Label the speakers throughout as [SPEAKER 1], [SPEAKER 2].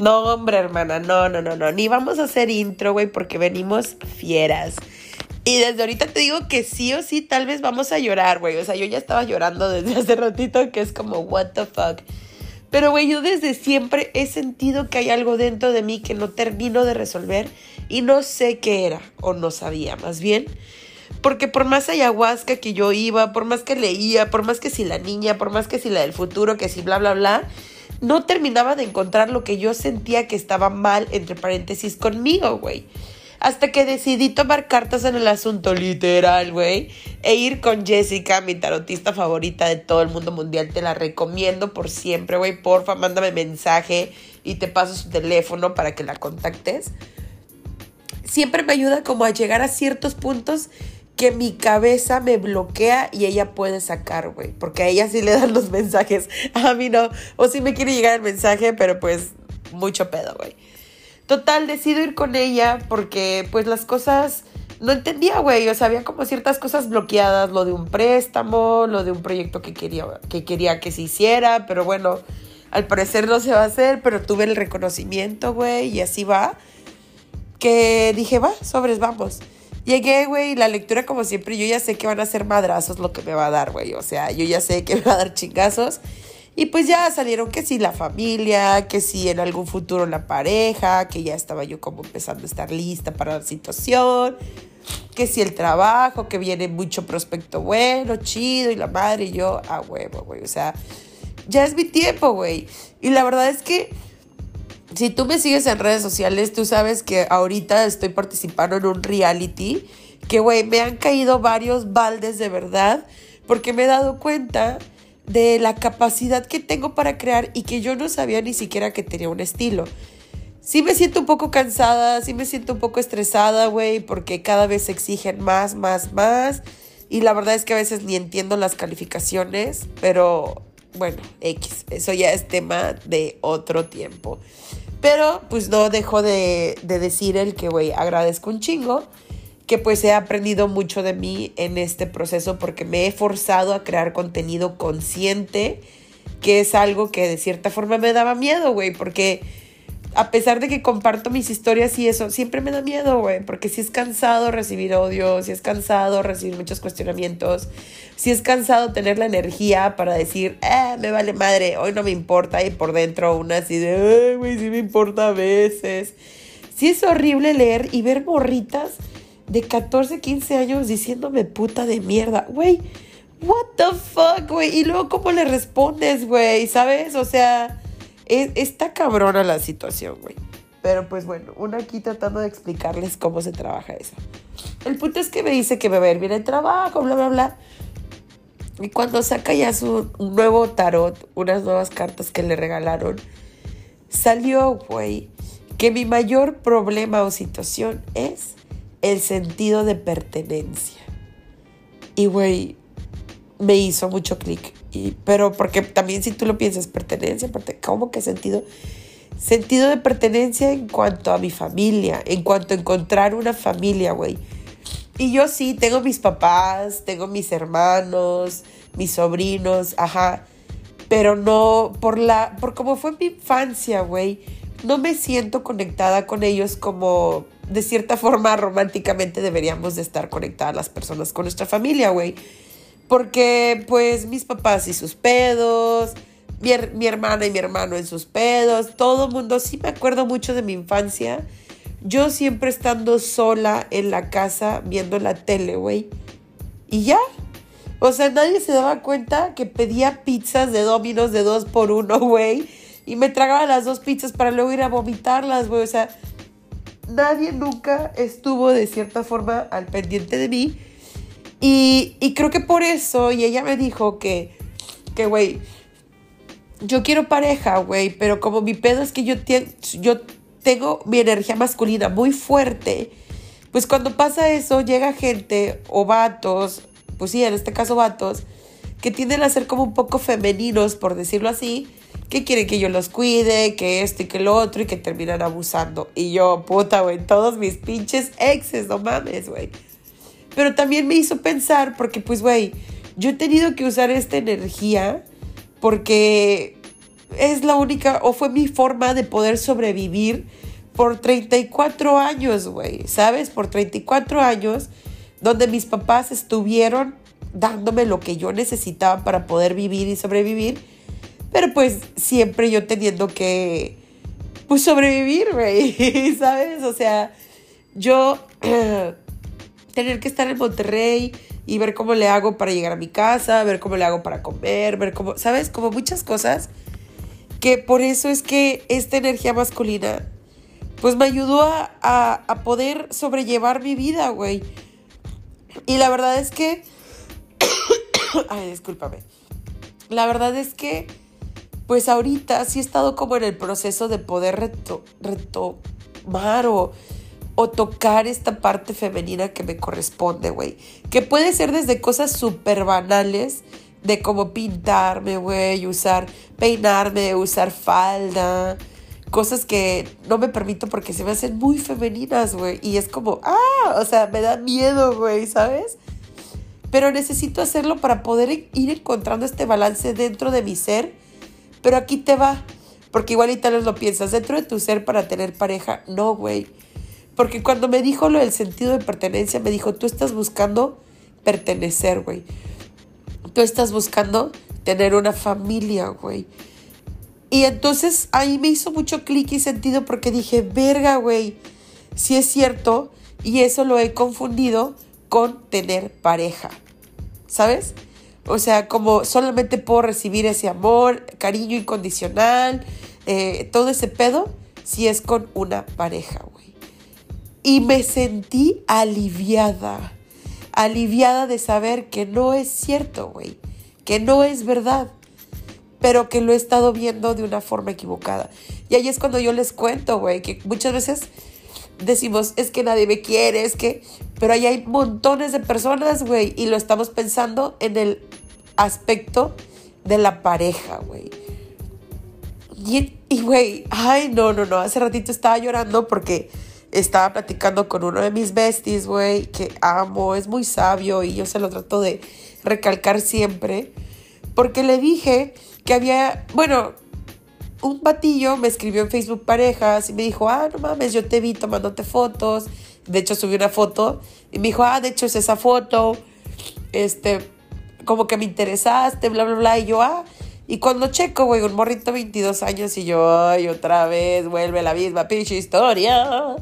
[SPEAKER 1] No, hombre, hermana, no, no, no, no. Ni vamos a hacer intro, güey, porque venimos fieras. Y desde ahorita te digo que sí o sí, tal vez vamos a llorar, güey. O sea, yo ya estaba llorando desde hace ratito, que es como, what the fuck. Pero, güey, yo desde siempre he sentido que hay algo dentro de mí que no termino de resolver y no sé qué era, o no sabía, más bien. Porque por más ayahuasca que yo iba, por más que leía, por más que si la niña, por más que si la del futuro, que si bla, bla, bla, no terminaba de encontrar lo que yo sentía que estaba mal, entre paréntesis, conmigo, güey. Hasta que decidí tomar cartas en el asunto literal, güey. E ir con Jessica, mi tarotista favorita de todo el mundo mundial. Te la recomiendo por siempre, güey. Porfa, mándame mensaje y te paso su teléfono para que la contactes. Siempre me ayuda como a llegar a ciertos puntos que mi cabeza me bloquea y ella puede sacar, güey. Porque a ella sí le dan los mensajes. A mí no. O sí me quiere llegar el mensaje, pero pues mucho pedo, güey. Total, decido ir con ella porque pues las cosas no entendía, güey. O sea, había como ciertas cosas bloqueadas, lo de un préstamo, lo de un proyecto que quería que, quería que se hiciera, pero bueno, al parecer no se va a hacer, pero tuve el reconocimiento, güey, y así va. Que dije, va, sobres, vamos. Llegué, güey, la lectura, como siempre, yo ya sé que van a ser madrazos lo que me va a dar, güey. O sea, yo ya sé que me va a dar chingazos. Y pues ya salieron que si la familia, que si en algún futuro la pareja, que ya estaba yo como empezando a estar lista para la situación, que si el trabajo, que viene mucho prospecto bueno, chido, y la madre y yo, a huevo, güey. O sea, ya es mi tiempo, güey. Y la verdad es que si tú me sigues en redes sociales, tú sabes que ahorita estoy participando en un reality, que, güey, me han caído varios baldes de verdad, porque me he dado cuenta de la capacidad que tengo para crear y que yo no sabía ni siquiera que tenía un estilo. Sí me siento un poco cansada, sí me siento un poco estresada, güey, porque cada vez se exigen más, más, más. Y la verdad es que a veces ni entiendo las calificaciones, pero bueno, X, eso ya es tema de otro tiempo. Pero pues no dejo de, de decir el que, güey, agradezco un chingo que pues he aprendido mucho de mí en este proceso porque me he forzado a crear contenido consciente, que es algo que de cierta forma me daba miedo, güey, porque a pesar de que comparto mis historias y eso, siempre me da miedo, güey, porque si es cansado recibir odio, si es cansado recibir muchos cuestionamientos, si es cansado tener la energía para decir, eh, me vale madre, hoy no me importa, y por dentro una así de, güey, sí me importa a veces. Sí es horrible leer y ver morritas de 14, 15 años diciéndome puta de mierda. Güey, what the fuck, güey. Y luego, ¿cómo le respondes, güey? ¿Sabes? O sea, está cabrona la situación, güey. Pero pues bueno, uno aquí tratando de explicarles cómo se trabaja eso. El punto es que me dice que me va a ir bien el trabajo, bla, bla, bla. Y cuando saca ya su nuevo tarot, unas nuevas cartas que le regalaron, salió, güey, que mi mayor problema o situación es el sentido de pertenencia. Y, güey, me hizo mucho clic. Pero porque también si tú lo piensas, pertenencia, ¿cómo que sentido? Sentido de pertenencia en cuanto a mi familia, en cuanto a encontrar una familia, güey. Y yo sí, tengo mis papás, tengo mis hermanos, mis sobrinos, ajá. Pero no, por la, por cómo fue mi infancia, güey, no me siento conectada con ellos como de cierta forma románticamente deberíamos de estar conectadas las personas con nuestra familia, güey. Porque pues mis papás y sus pedos, mi, hermana y mi hermano en sus pedos, todo el mundo, sí me acuerdo mucho de mi infancia. Yo siempre estando sola en la casa viendo la tele, güey. Y ya. O sea, nadie se daba cuenta que pedía pizzas de Dominos de dos por uno, güey. Y me tragaba las dos pizzas para luego ir a vomitarlas, güey. O sea, nadie nunca estuvo de cierta forma al pendiente de mí. Y, creo que por eso, y ella me dijo que, que, güey, yo quiero pareja, güey, pero como mi pedo es que yo, yo tengo mi energía masculina muy fuerte, pues cuando pasa eso, llega gente o vatos, pues sí, en este caso vatos, que tienden a ser como un poco femeninos, por decirlo así, que quieren que yo los cuide, que esto y que lo otro, y que terminan abusando. Y yo, puta, güey, todos mis pinches exes, no mames, güey. Pero también me hizo pensar, porque pues, güey, yo he tenido que usar esta energía porque es la única, o fue mi forma de poder sobrevivir por 34 años, güey, ¿sabes? Por 34 años, donde mis papás estuvieron dándome lo que yo necesitaba para poder vivir y sobrevivir, pero pues siempre yo teniendo que, pues sobrevivir, güey, ¿sabes? O sea, yo tener que estar en Monterrey y ver cómo le hago para llegar a mi casa, ver cómo le hago para comer, ver cómo, ¿sabes? Como muchas cosas que por eso es que esta energía masculina pues me ayudó a, a, poder sobrellevar mi vida, güey. Y la verdad es que... Ay, discúlpame. La verdad es que, pues ahorita sí he estado como en el proceso de poder reto, retomar o o tocar esta parte femenina que me corresponde, güey. Que puede ser desde cosas súper banales, de como pintarme, güey, usar, peinarme, usar falda, cosas que no me permito porque se me hacen muy femeninas, güey. Y es como, ah, o sea, me da miedo, güey, ¿sabes? Pero necesito hacerlo para poder ir encontrando este balance dentro de mi ser. Pero aquí te va, porque igual y tal vez lo piensas, dentro de tu ser para tener pareja, no, güey porque cuando me dijo lo del sentido de pertenencia, me dijo, tú estás buscando pertenecer, güey. Tú estás buscando tener una familia, güey. Y entonces ahí me hizo mucho clic y sentido porque dije, verga, güey, si es cierto. Y eso lo he confundido con tener pareja. ¿Sabes? O sea, como solamente puedo recibir ese amor, cariño incondicional, eh, todo ese pedo, si es con una pareja, güey. Y me sentí aliviada, aliviada de saber que no es cierto, güey, que no es verdad, pero que lo he estado viendo de una forma equivocada. Y ahí es cuando yo les cuento, güey, que muchas veces decimos, es que nadie me quiere, es que, pero ahí hay montones de personas, güey, y lo estamos pensando en el aspecto de la pareja, güey. Y, güey, ay, no, no, no, hace ratito estaba llorando porque estaba platicando con uno de mis besties, güey, que amo, es muy sabio y yo se lo trato de recalcar siempre, porque le dije que había, bueno, un batillo me escribió en Facebook Parejas y me dijo, ah, no mames, yo te vi tomándote fotos. De hecho, subí una foto y me dijo, ah, de hecho es esa foto. Este, como que me interesaste, bla, bla, bla. Y yo, ah, y cuando checo, güey, un morrito 22 años y yo, ay, otra vez vuelve la misma pinche historia.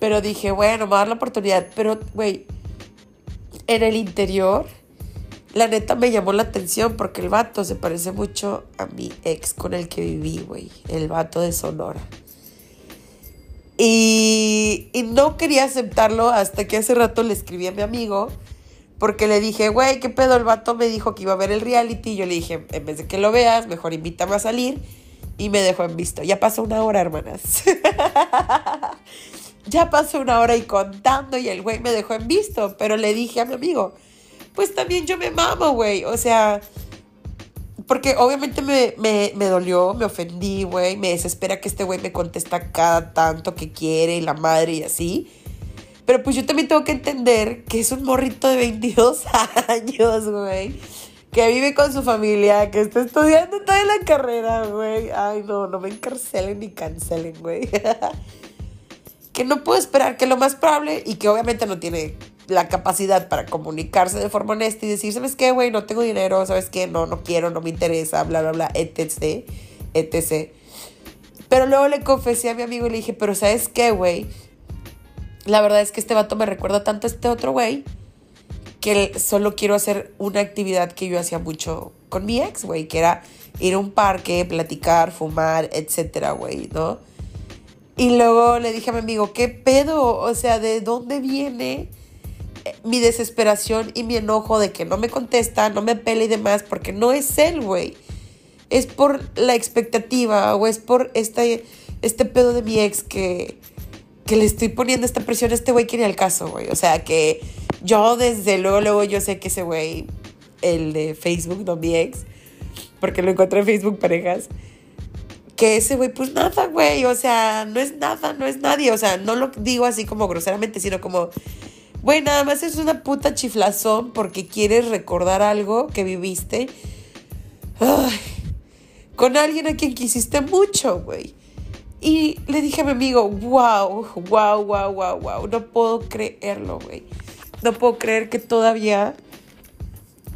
[SPEAKER 1] Pero dije, bueno, me va a dar la oportunidad. Pero, güey, en el interior, la neta me llamó la atención porque el vato se parece mucho a mi ex con el que viví, güey. El vato de Sonora. Y, y no quería aceptarlo hasta que hace rato le escribí a mi amigo. Porque le dije, güey, ¿qué pedo? El vato me dijo que iba a ver el reality. Yo le dije, en vez de que lo veas, mejor invítame a salir. Y me dejó en visto. Ya pasó una hora, hermanas. Ya pasó una hora y contando y el güey me dejó en visto, pero le dije a mi amigo, pues también yo me mamo, güey. O sea, porque obviamente me, me dolió, me ofendí, güey. Me desespera que este güey me contesta cada tanto que quiere y la madre y así. Pero pues yo también tengo que entender que es un morrito de 22 años, güey. Que vive con su familia, que está estudiando toda la carrera, güey. Ay, no, no me encarcelen ni cancelen, güey. que no puedo esperar, que lo más probable y que obviamente no tiene la capacidad para comunicarse de forma honesta y decir, ¿sabes qué, güey? No tengo dinero, ¿sabes qué? No, no quiero, no me interesa, bla, bla, bla, etc, etc. Pero luego le confesé a mi amigo y le dije, pero ¿sabes qué, güey? La verdad es que este vato me recuerda tanto a este otro güey que solo quiero hacer una actividad que yo hacía mucho con mi ex, güey, que era ir a un parque, platicar, fumar, etcétera, güey, ¿no? Y luego le dije a mi amigo, ¿qué pedo? O sea, ¿de dónde viene mi desesperación y mi enojo de que no me contesta, no me pele y demás? Porque no es él, güey. Es por la expectativa o es por este, este pedo de mi ex que, que le estoy poniendo esta presión a este güey que ni al caso, güey. O sea, que yo desde luego, luego yo sé que ese güey, el de Facebook, no mi ex, porque lo encontré en Facebook parejas, que ese güey, pues nada, güey, o sea, no es nada, no es nadie, o sea, no lo digo así como groseramente, sino como, güey, nada más es una puta chiflazón porque quieres recordar algo que viviste. con alguien a quien quisiste mucho, güey. Y le dije a mi amigo, wow, wow, wow, wow, wow, no puedo creerlo, güey. No puedo creer que todavía,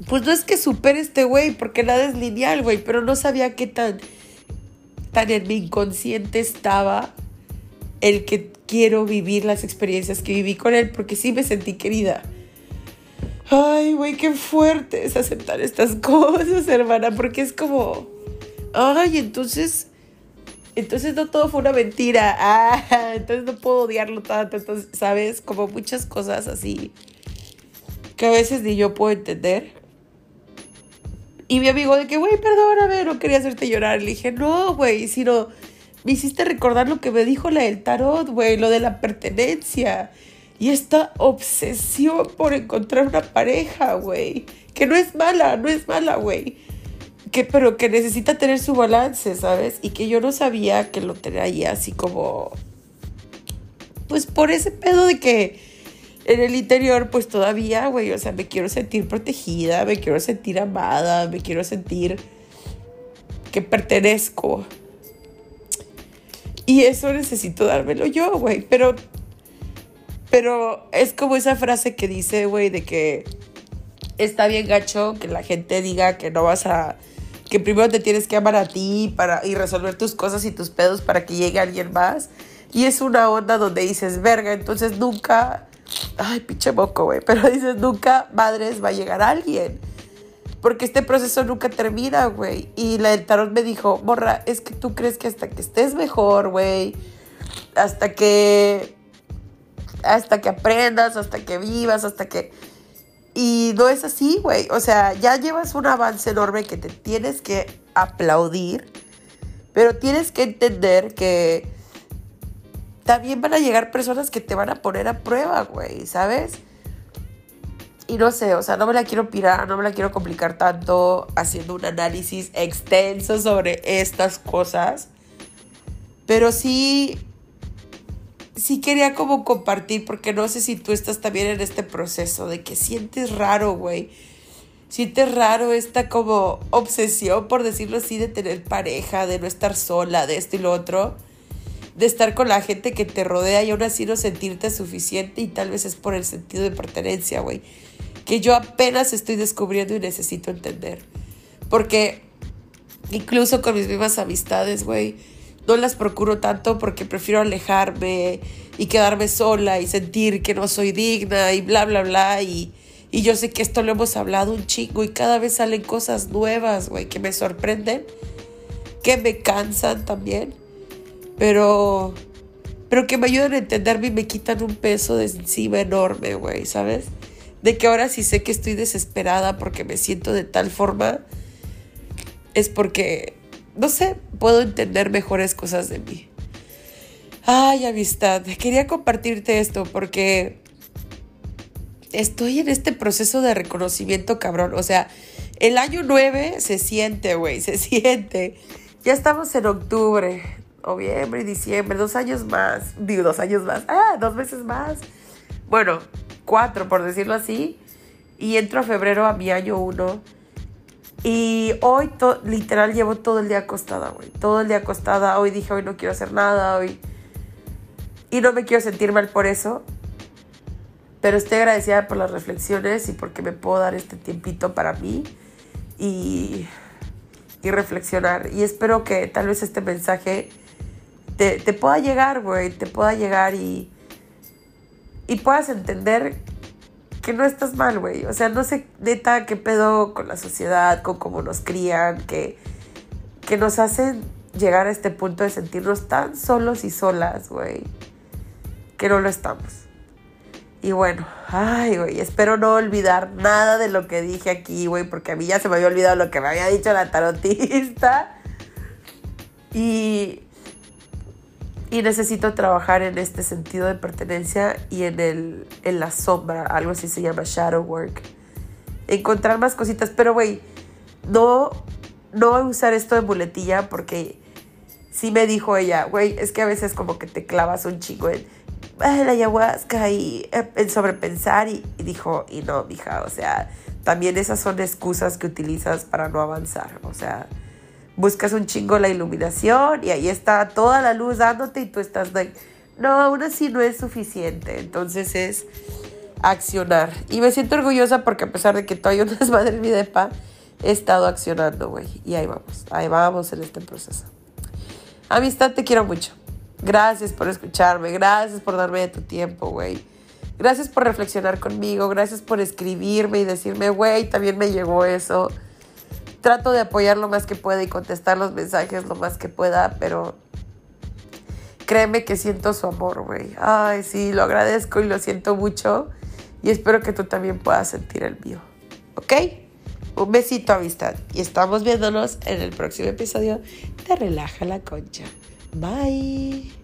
[SPEAKER 1] pues no es que supere este güey, porque nada es lineal, güey, pero no sabía qué tan, tan en mi inconsciente estaba el que quiero vivir las experiencias que viví con él, porque sí me sentí querida. Ay, güey, qué fuerte es aceptar estas cosas, hermana, porque es como, ay, entonces, entonces no todo fue una mentira, ah, entonces no puedo odiarlo tanto, entonces, ¿sabes? Como muchas cosas así que a veces ni yo puedo entender. Y mi amigo de que, güey, perdóname, no quería hacerte llorar. Le dije, no, güey, sino me hiciste recordar lo que me dijo la del tarot, güey, lo de la pertenencia. Y esta obsesión por encontrar una pareja, güey. Que no es mala, no es mala, güey. Que, pero que necesita tener su balance, ¿sabes? Y que yo no sabía que lo ahí así como... Pues por ese pedo de que en el interior, pues todavía, güey, o sea, me quiero sentir protegida, me quiero sentir amada, me quiero sentir que pertenezco. Y eso necesito dármelo yo, güey. Pero pero es como esa frase que dice, güey, de que está bien gacho que la gente diga que no vas a que primero te tienes que amar a ti para y resolver tus cosas y tus pedos para que llegue alguien más. Y es una onda donde dices, "Verga, entonces nunca ay, pinche moco, güey, pero dices, "Nunca madres va a llegar alguien." Porque este proceso nunca termina, güey. Y la del tarot me dijo, "Morra, es que tú crees que hasta que estés mejor, güey, hasta que hasta que aprendas, hasta que vivas, hasta que... Y no es así, güey. O sea, ya llevas un avance enorme que te tienes que aplaudir, pero tienes que entender que también van a llegar personas que te van a poner a prueba, güey, ¿sabes? Y no sé, o sea, no me la quiero pirar, no me la quiero complicar tanto haciendo un análisis extenso sobre estas cosas. Pero sí sí quería como compartir, porque no sé si tú estás también en este proceso de que sientes raro, güey. Sientes raro esta como obsesión, por decirlo así, de tener pareja, de no estar sola, de esto y lo otro. De estar con la gente que te rodea y aún así no sentirte suficiente y tal vez es por el sentido de pertenencia, güey. Que yo apenas estoy descubriendo y necesito entender. Porque incluso con mis mismas amistades, güey no las procuro tanto porque prefiero alejarme y quedarme sola y sentir que no soy digna y bla, bla, bla. Y, y yo sé que esto lo hemos hablado un chingo y cada vez salen cosas nuevas, güey, que me sorprenden, que me cansan también, pero, pero que me ayudan a entenderme y me quitan un peso de encima enorme, güey, ¿sabes? De que ahora sí sé que estoy desesperada porque me siento de tal forma, es porque no sé, puedo entender mejores cosas de mí. Ay, amistad, quería compartirte esto porque estoy en este proceso de reconocimiento, cabrón. O sea, el año 9 se siente, güey, se siente. Ya estamos en octubre, noviembre, diciembre, dos años más. Digo, dos años más. Ah, dos meses más. Bueno, cuatro, por decirlo así. Y entro a febrero a mi año 1 y hoy, literal, llevo todo el día acostada, güey. Todo el día acostada. Hoy dije, hoy no quiero hacer nada, hoy. Y no me quiero sentir mal por eso. Pero estoy agradecida por las reflexiones y porque me puedo dar este tiempito para mí y, y reflexionar. Y espero que tal vez este mensaje te, te pueda llegar, güey. Te pueda llegar y, y puedas entender que no estás mal, güey. O sea, no sé neta qué pedo con la sociedad, con cómo nos crían, que, que nos hacen llegar a este punto de sentirnos tan solos y solas, güey, que no lo estamos. Y bueno, ay, güey, espero no olvidar nada de lo que dije aquí, güey, porque a mí ya se me había olvidado lo que me había dicho la tarotista. Y y necesito trabajar en este sentido de pertenencia y en, el, en la sombra, algo así se llama shadow work. Encontrar más cositas, pero güey, no, no usar esto de muletilla porque sí me dijo ella, güey, es que a veces como que te clavas un chingo en la ayahuasca y eh, en sobrepensar y, y dijo, y no, mija, o sea, también esas son excusas que utilizas para no avanzar, o sea, buscas un chingo la iluminación y ahí está toda la luz dándote y tú estás like, no, aún así no es suficiente. Entonces es accionar. Y me siento orgullosa porque a pesar de que todavía no es madre mi depa, he estado accionando, güey. Y ahí vamos, ahí vamos en este proceso. Amistad, te quiero mucho. Gracias por escucharme, gracias por darme de tu tiempo, güey. Gracias por reflexionar conmigo, gracias por escribirme y decirme, güey, también me llegó eso. Trato de apoyar lo más que pueda y contestar los mensajes lo más que pueda, pero créeme que siento su amor, güey. Ay, sí, lo agradezco y lo siento mucho. Y espero que tú también puedas sentir el mío. ¿Ok? Un besito, amistad. Y estamos viéndonos en el próximo episodio de Relaja la Concha. Bye.